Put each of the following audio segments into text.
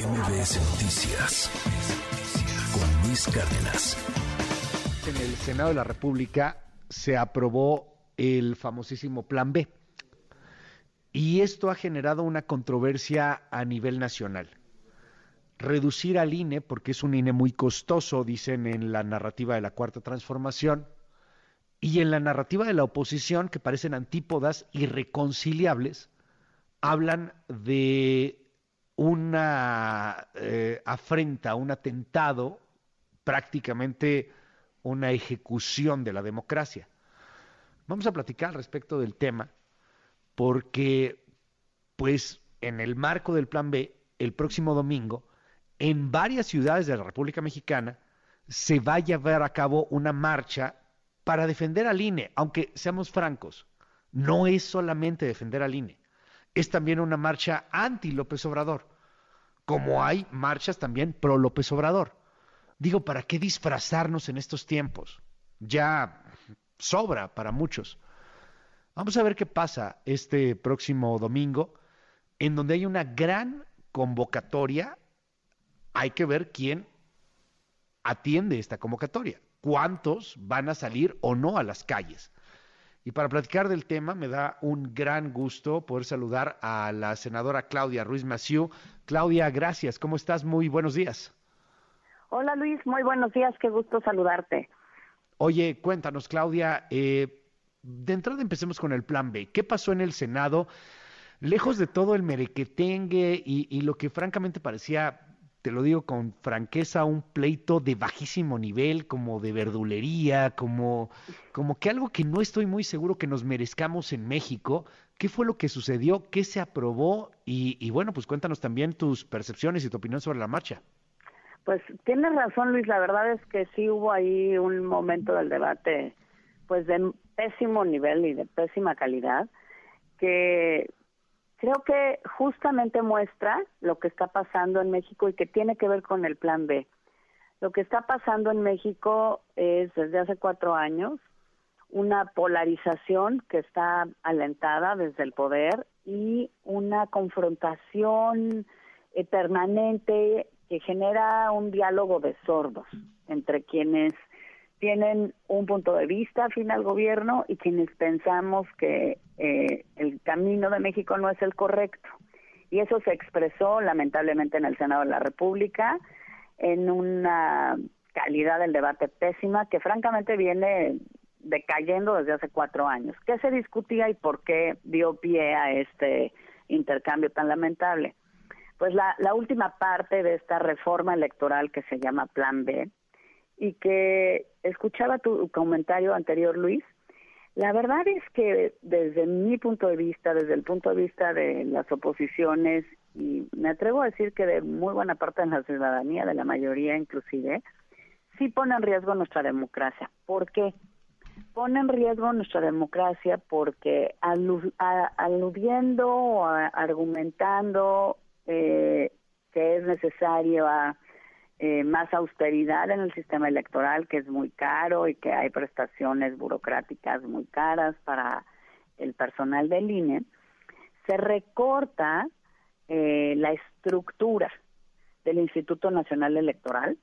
MBS Noticias con Luis Cárdenas. En el Senado de la República se aprobó el famosísimo Plan B. Y esto ha generado una controversia a nivel nacional. Reducir al INE, porque es un INE muy costoso, dicen en la narrativa de la Cuarta Transformación, y en la narrativa de la oposición, que parecen antípodas irreconciliables, hablan de una eh, afrenta, un atentado, prácticamente una ejecución de la democracia. Vamos a platicar respecto del tema, porque, pues, en el marco del Plan B, el próximo domingo, en varias ciudades de la República Mexicana, se va a llevar a cabo una marcha para defender al INE, aunque seamos francos, no es solamente defender al INE es también una marcha anti López Obrador, como hay marchas también pro López Obrador. Digo, ¿para qué disfrazarnos en estos tiempos? Ya sobra para muchos. Vamos a ver qué pasa este próximo domingo, en donde hay una gran convocatoria. Hay que ver quién atiende esta convocatoria, cuántos van a salir o no a las calles. Y para platicar del tema, me da un gran gusto poder saludar a la senadora Claudia Ruiz Maciú. Claudia, gracias. ¿Cómo estás? Muy buenos días. Hola Luis, muy buenos días. Qué gusto saludarte. Oye, cuéntanos, Claudia. Eh, de entrada empecemos con el plan B. ¿Qué pasó en el Senado? Lejos de todo el merequetengue y, y lo que francamente parecía te lo digo con franqueza, un pleito de bajísimo nivel, como de verdulería, como, como que algo que no estoy muy seguro que nos merezcamos en México. ¿Qué fue lo que sucedió? ¿Qué se aprobó? Y, y bueno, pues cuéntanos también tus percepciones y tu opinión sobre la marcha. Pues tienes razón, Luis. La verdad es que sí hubo ahí un momento del debate, pues de pésimo nivel y de pésima calidad, que creo que justamente muestra lo que está pasando en México y que tiene que ver con el plan B. Lo que está pasando en México es desde hace cuatro años una polarización que está alentada desde el poder y una confrontación eh, permanente que genera un diálogo de sordos entre quienes tienen un punto de vista afín al gobierno y quienes pensamos que eh, el camino de México no es el correcto. Y eso se expresó lamentablemente en el Senado de la República en una calidad del debate pésima que francamente viene decayendo desde hace cuatro años. ¿Qué se discutía y por qué dio pie a este intercambio tan lamentable? Pues la, la última parte de esta reforma electoral que se llama Plan B, y que escuchaba tu comentario anterior, Luis. La verdad es que desde mi punto de vista, desde el punto de vista de las oposiciones, y me atrevo a decir que de muy buena parte de la ciudadanía, de la mayoría inclusive, sí pone en riesgo nuestra democracia. ¿Por qué? Pone en riesgo nuestra democracia porque aludiendo o argumentando eh, que es necesario a eh, más austeridad en el sistema electoral, que es muy caro y que hay prestaciones burocráticas muy caras para el personal del INE, se recorta eh, la estructura del Instituto Nacional Electoral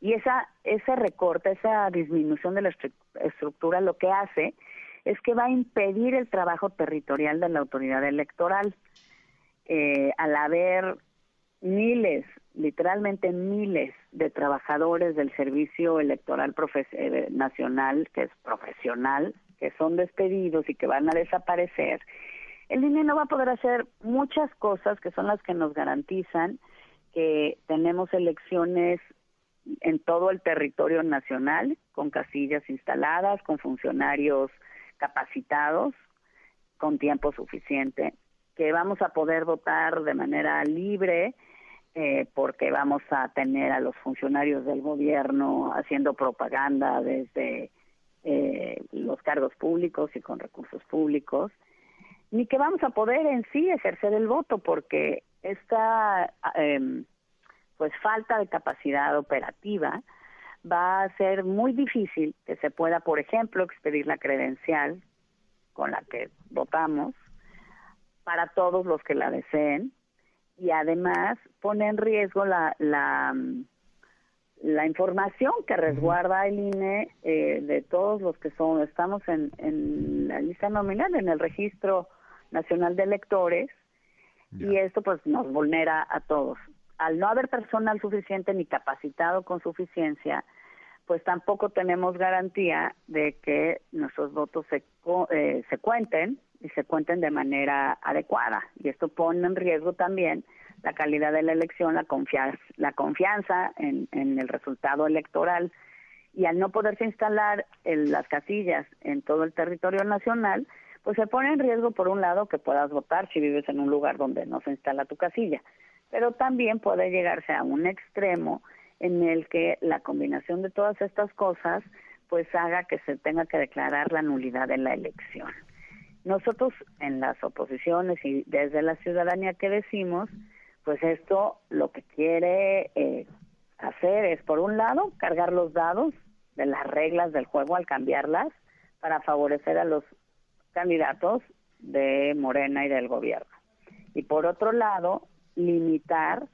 y esa ese recorte, esa disminución de la estructura lo que hace es que va a impedir el trabajo territorial de la autoridad electoral. Eh, al haber miles literalmente miles de trabajadores del Servicio Electoral eh, Nacional, que es profesional, que son despedidos y que van a desaparecer, el INE no va a poder hacer muchas cosas que son las que nos garantizan que tenemos elecciones en todo el territorio nacional, con casillas instaladas, con funcionarios capacitados, con tiempo suficiente, que vamos a poder votar de manera libre, eh, porque vamos a tener a los funcionarios del gobierno haciendo propaganda desde eh, los cargos públicos y con recursos públicos, ni que vamos a poder en sí ejercer el voto, porque esta em, pues falta de capacidad operativa va a ser muy difícil que se pueda, por ejemplo, expedir la credencial con la que votamos para todos los que la deseen y además pone en riesgo la, la, la información que resguarda el INE eh, de todos los que son, estamos en, en la lista nominal, en el registro nacional de electores, y esto pues nos vulnera a todos. Al no haber personal suficiente ni capacitado con suficiencia, pues tampoco tenemos garantía de que nuestros votos se, eh, se cuenten y se cuenten de manera adecuada. Y esto pone en riesgo también la calidad de la elección, la confianza, la confianza en, en el resultado electoral. Y al no poderse instalar en las casillas en todo el territorio nacional, pues se pone en riesgo, por un lado, que puedas votar si vives en un lugar donde no se instala tu casilla, pero también puede llegarse a un extremo en el que la combinación de todas estas cosas pues haga que se tenga que declarar la nulidad de la elección. Nosotros en las oposiciones y desde la ciudadanía que decimos, pues esto lo que quiere eh, hacer es, por un lado, cargar los dados de las reglas del juego al cambiarlas para favorecer a los candidatos de Morena y del gobierno. Y por otro lado, limitar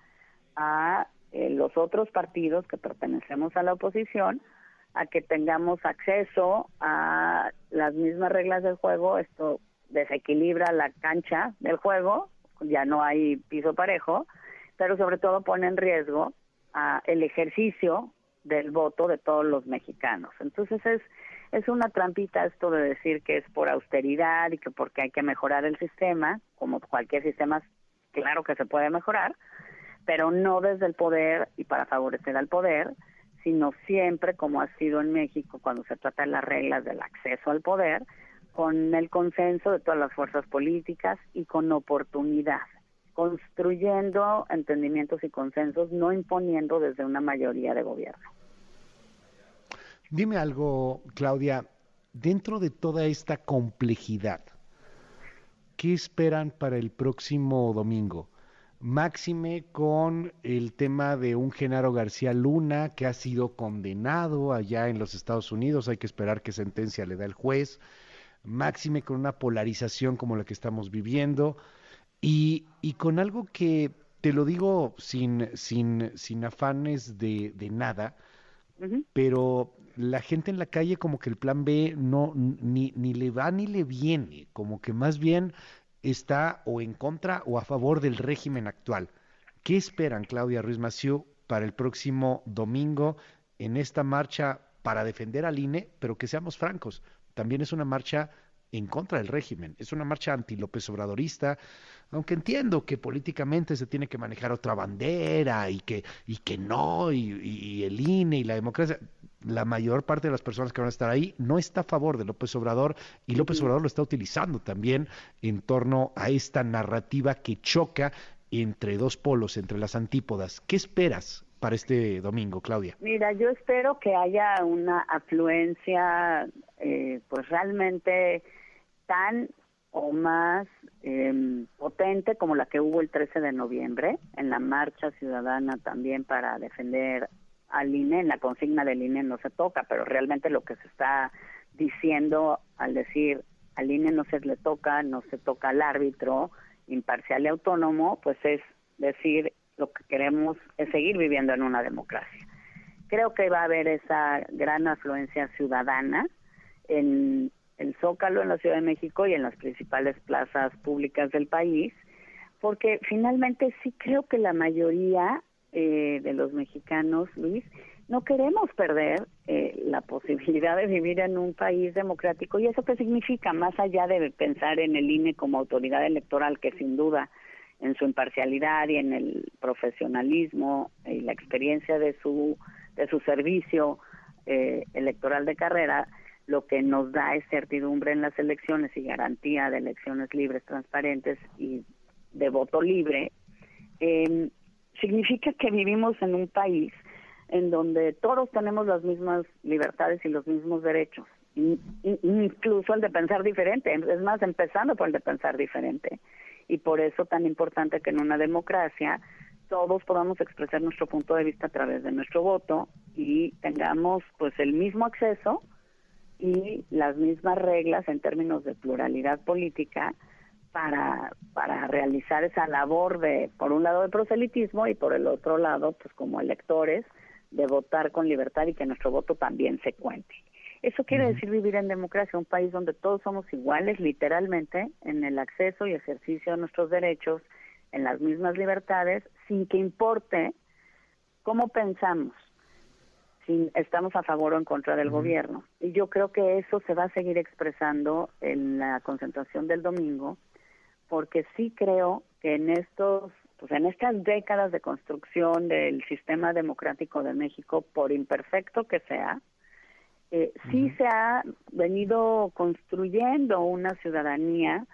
a eh, los otros partidos que pertenecemos a la oposición a que tengamos acceso a las mismas reglas del juego. Esto desequilibra la cancha del juego, ya no hay piso parejo, pero sobre todo pone en riesgo a el ejercicio del voto de todos los mexicanos. Entonces es es una trampita esto de decir que es por austeridad y que porque hay que mejorar el sistema, como cualquier sistema, claro que se puede mejorar, pero no desde el poder y para favorecer al poder, sino siempre como ha sido en México cuando se trata de las reglas del acceso al poder, con el consenso de todas las fuerzas políticas y con oportunidad, construyendo entendimientos y consensos, no imponiendo desde una mayoría de gobierno. Dime algo, Claudia, dentro de toda esta complejidad, ¿qué esperan para el próximo domingo? Máxime con el tema de un Genaro García Luna que ha sido condenado allá en los Estados Unidos, hay que esperar qué sentencia le da el juez. Máxime con una polarización como la que estamos viviendo. Y, y con algo que te lo digo sin, sin, sin afanes de, de nada, pero la gente en la calle como que el plan B no ni, ni le va ni le viene, como que más bien está o en contra o a favor del régimen actual. ¿Qué esperan, Claudia Ruiz Massieu, para el próximo domingo en esta marcha para defender al INE? Pero que seamos francos, también es una marcha en contra del régimen. Es una marcha anti-López Obradorista, aunque entiendo que políticamente se tiene que manejar otra bandera y que, y que no, y, el INE y la democracia. La mayor parte de las personas que van a estar ahí no está a favor de López Obrador y López Obrador lo está utilizando también en torno a esta narrativa que choca entre dos polos, entre las antípodas. ¿Qué esperas para este domingo, Claudia? Mira, yo espero que haya una afluencia, eh, pues realmente tan o más em, potente como la que hubo el 13 de noviembre en la marcha ciudadana también para defender al INE, en la consigna del INE no se toca, pero realmente lo que se está diciendo al decir al INE no se le toca, no se toca al árbitro imparcial y autónomo, pues es decir lo que queremos es seguir viviendo en una democracia. Creo que va a haber esa gran afluencia ciudadana en el Zócalo en la Ciudad de México y en las principales plazas públicas del país, porque finalmente sí creo que la mayoría eh, de los mexicanos, Luis, no queremos perder eh, la posibilidad de vivir en un país democrático. ¿Y eso qué significa? Más allá de pensar en el INE como autoridad electoral, que sin duda en su imparcialidad y en el profesionalismo y la experiencia de su, de su servicio eh, electoral de carrera, lo que nos da es certidumbre en las elecciones y garantía de elecciones libres, transparentes y de voto libre, eh, significa que vivimos en un país en donde todos tenemos las mismas libertades y los mismos derechos, incluso el de pensar diferente, es más, empezando por el de pensar diferente. Y por eso tan importante que en una democracia todos podamos expresar nuestro punto de vista a través de nuestro voto y tengamos pues el mismo acceso y las mismas reglas en términos de pluralidad política para, para realizar esa labor de, por un lado, de proselitismo y por el otro lado, pues como electores, de votar con libertad y que nuestro voto también se cuente. Eso quiere decir vivir en democracia, un país donde todos somos iguales literalmente en el acceso y ejercicio de nuestros derechos, en las mismas libertades, sin que importe cómo pensamos, si estamos a favor o en contra del gobierno. Y yo creo que eso se va a seguir expresando en la concentración del domingo, porque sí creo que en estos pues en estas décadas de construcción del sistema democrático de México, por imperfecto que sea, eh, sí se ha venido construyendo una ciudadanía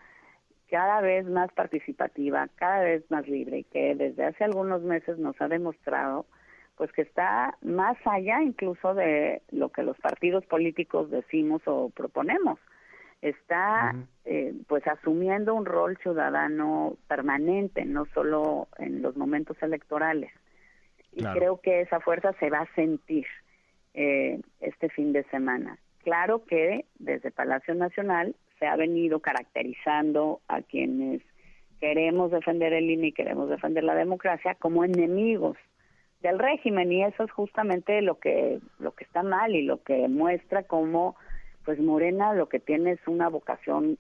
cada vez más participativa, cada vez más libre y que desde hace algunos meses nos ha demostrado pues que está más allá incluso de lo que los partidos políticos decimos o proponemos. Está eh, pues asumiendo un rol ciudadano permanente, no solo en los momentos electorales. Y creo que esa fuerza se va a sentir eh, este fin de semana. Claro que desde Palacio Nacional se ha venido caracterizando a quienes queremos defender el INE y queremos defender la democracia como enemigos del régimen y eso es justamente lo que lo que está mal y lo que muestra cómo pues Morena lo que tiene es una vocación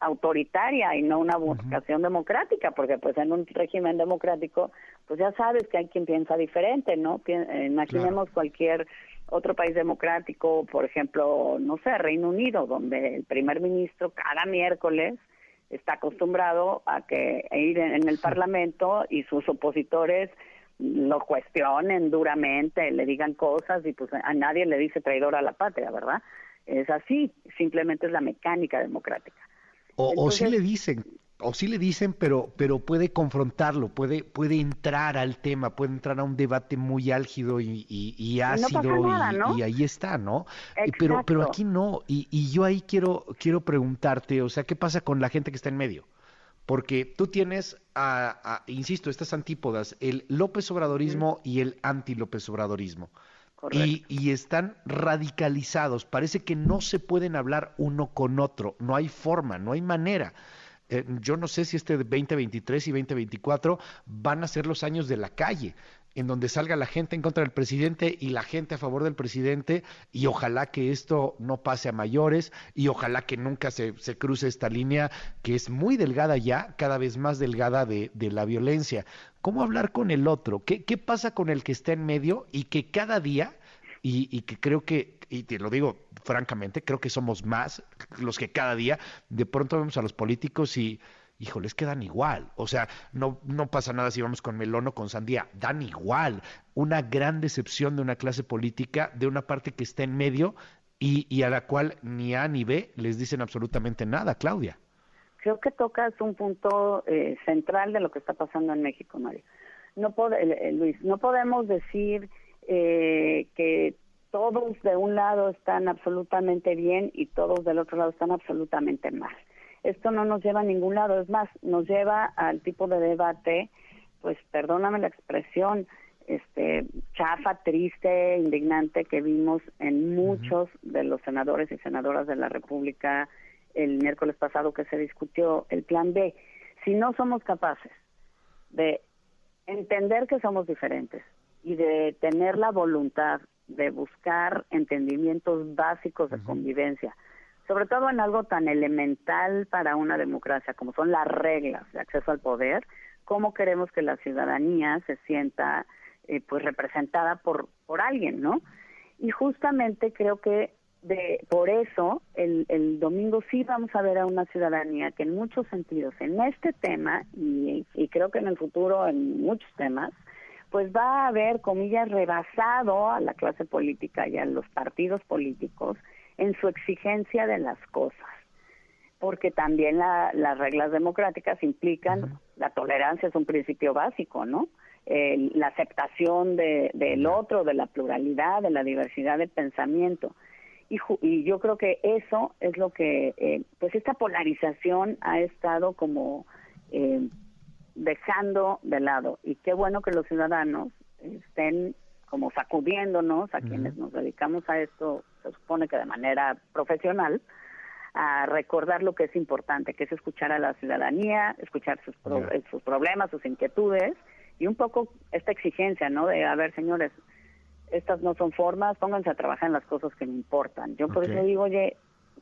autoritaria y no una vocación democrática, porque pues en un régimen democrático, pues ya sabes que hay quien piensa diferente, ¿no? imaginemos cualquier otro país democrático, por ejemplo, no sé, Reino Unido, donde el primer ministro cada miércoles está acostumbrado a que ir en el Parlamento y sus opositores lo cuestionen duramente, le digan cosas y pues a nadie le dice traidor a la patria, ¿verdad? Es así, simplemente es la mecánica democrática. O, o sí le dicen, o sí le dicen, pero, pero puede confrontarlo, puede, puede entrar al tema, puede entrar a un debate muy álgido y, y, ácido y, ahí está, ¿no? Pero, pero aquí no, y, y yo ahí quiero, quiero preguntarte, o sea, ¿qué pasa con la gente que está en medio? porque tú tienes, a, insisto, estas antípodas, el López Obradorismo y el anti-López Obradorismo. Y, y, están radicalizados, parece que no se pueden hablar uno con otro, no hay forma, no hay manera. Eh, yo no sé si este 2023 y 2024 van a ser los años de la calle en donde salga la gente en contra del presidente y la gente a favor del presidente y ojalá que esto no pase a mayores y ojalá que nunca se, se cruce esta línea que es muy delgada ya, cada vez más delgada de, de la violencia. ¿Cómo hablar con el otro? ¿Qué, ¿Qué pasa con el que está en medio y que cada día, y, y que creo que, y te lo digo francamente, creo que somos más los que cada día de pronto vemos a los políticos y híjoles, que dan igual. O sea, no, no pasa nada si vamos con melón o con sandía, dan igual. Una gran decepción de una clase política, de una parte que está en medio y, y a la cual ni A ni B les dicen absolutamente nada, Claudia. Creo que tocas un punto eh, central de lo que está pasando en México, Mario. No eh, Luis, no podemos decir eh, que todos de un lado están absolutamente bien y todos del otro lado están absolutamente mal. Esto no nos lleva a ningún lado, es más, nos lleva al tipo de debate, pues perdóname la expresión, este chafa, triste, indignante que vimos en muchos de los senadores y senadoras de la República el miércoles pasado que se discutió el plan B. Si no somos capaces de entender que somos diferentes y de tener la voluntad de buscar entendimientos básicos de convivencia, sobre todo en algo tan elemental para una democracia como son las reglas de acceso al poder, cómo queremos que la ciudadanía se sienta eh, pues representada por por alguien, ¿no? Y justamente creo que de por eso el, el domingo sí vamos a ver a una ciudadanía que en muchos sentidos en este tema y, y creo que en el futuro en muchos temas pues va a haber comillas rebasado a la clase política y a los partidos políticos en su exigencia de las cosas, porque también las reglas democráticas implican, la tolerancia es un principio básico, ¿no? la aceptación de, del otro, de la pluralidad, de la diversidad de pensamiento. Y, y yo creo que eso es lo que, eh, pues esta polarización ha estado como eh, dejando de lado. Y qué bueno que los ciudadanos estén como sacudiéndonos a quienes nos dedicamos a esto, se supone que de manera profesional, a recordar lo que es importante, que es escuchar a la ciudadanía, escuchar sus, sus problemas, sus inquietudes y un poco esta exigencia, ¿no? De, a ver, señores, estas no son formas, pónganse a trabajar en las cosas que me importan. Yo por eso digo, oye,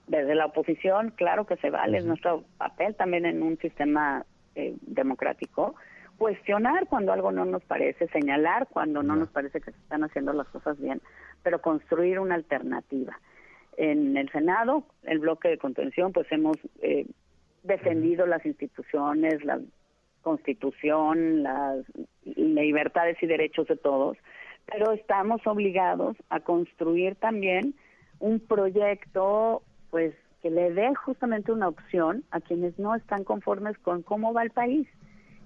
desde la oposición, claro que se vale, es nuestro papel también en un sistema eh, democrático, cuestionar cuando algo no nos parece, señalar cuando no nos parece que se están haciendo las cosas bien, pero construir una alternativa. En el Senado, el bloque de contención, pues hemos eh, defendido las instituciones, la constitución, las libertades y derechos de todos, pero estamos obligados a construir también un proyecto pues que le dé justamente una opción a quienes no están conformes con cómo va el país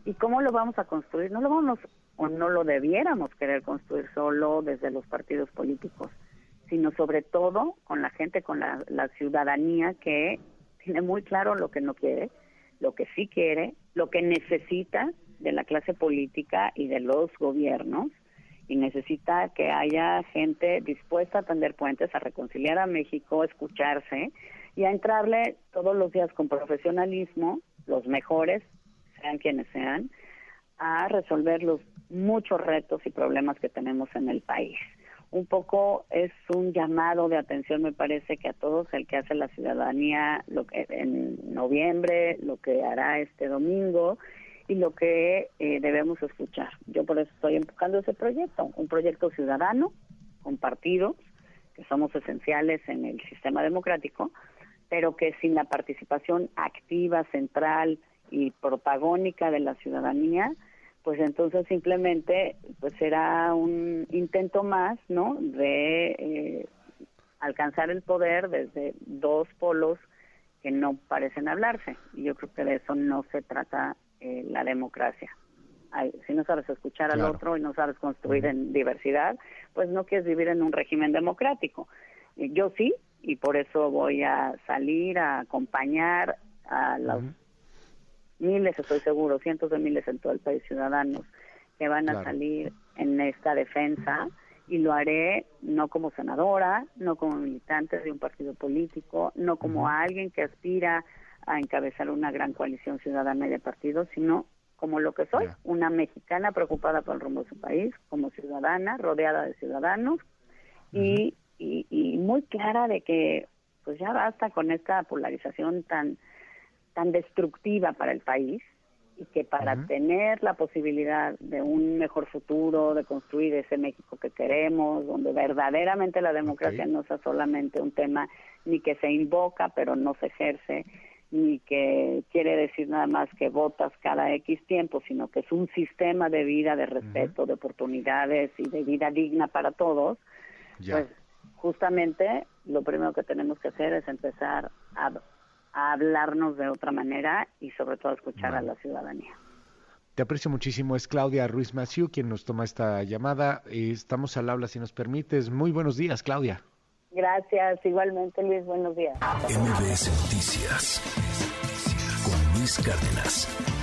y cómo lo vamos a construir. No lo vamos o no lo debiéramos querer construir solo desde los partidos políticos, sino sobre todo con la gente, con la, ciudadanía que tiene muy claro lo que no quiere, lo que sí quiere, lo que necesita de la clase política y de los gobiernos y necesita que haya gente dispuesta a tender puentes, a reconciliar a México, escucharse y a entrarle todos los días con profesionalismo, los mejores, sean quienes sean, a resolver los muchos retos y problemas que tenemos en el país. Un poco es un llamado de atención, me parece que a todos, el que hace la ciudadanía lo que en noviembre, lo que hará este domingo y lo que eh, debemos escuchar. Yo por eso estoy empujando ese proyecto, un proyecto ciudadano, compartido, que somos esenciales en el sistema democrático, pero que sin la participación activa, central y protagónica de la ciudadanía, pues entonces simplemente pues será un intento más, ¿no? De eh, alcanzar el poder desde dos polos que no parecen hablarse. Y yo creo que de eso no se trata eh, la democracia. si no sabes escuchar al otro y no sabes construir en diversidad, pues no quieres vivir en un régimen democrático. Yo sí, y por eso voy a salir a acompañar a los miles, estoy seguro, cientos de miles en todo el país ciudadanos que van a salir en esta defensa y lo haré no como senadora, no como militante de un partido político, no como alguien que aspira a encabezar una gran coalición ciudadana y de partidos, sino como lo que soy, una mexicana preocupada por el rumbo de su país, como ciudadana, rodeada de ciudadanos y, y, muy clara de que pues ya basta con esta polarización tan tan destructiva para el país y que para tener la posibilidad de un mejor futuro, de construir ese México que queremos, donde verdaderamente la democracia no sea solamente un tema ni que se invoca pero no se ejerce, ni que quiere decir nada más que votas cada X tiempo, sino que es un sistema de vida, de respeto, de oportunidades y de vida digna para todos, pues justamente lo primero que tenemos que hacer es empezar a, hablarnos de otra manera y sobre todo escuchar a la ciudadanía. Te aprecio muchísimo. Es Claudia Ruiz Maciú quien nos toma esta llamada. Estamos al habla, si nos permites. Muy buenos días, Claudia. Gracias, igualmente Luis, buenos días. MBS Noticias con Luis Cárdenas.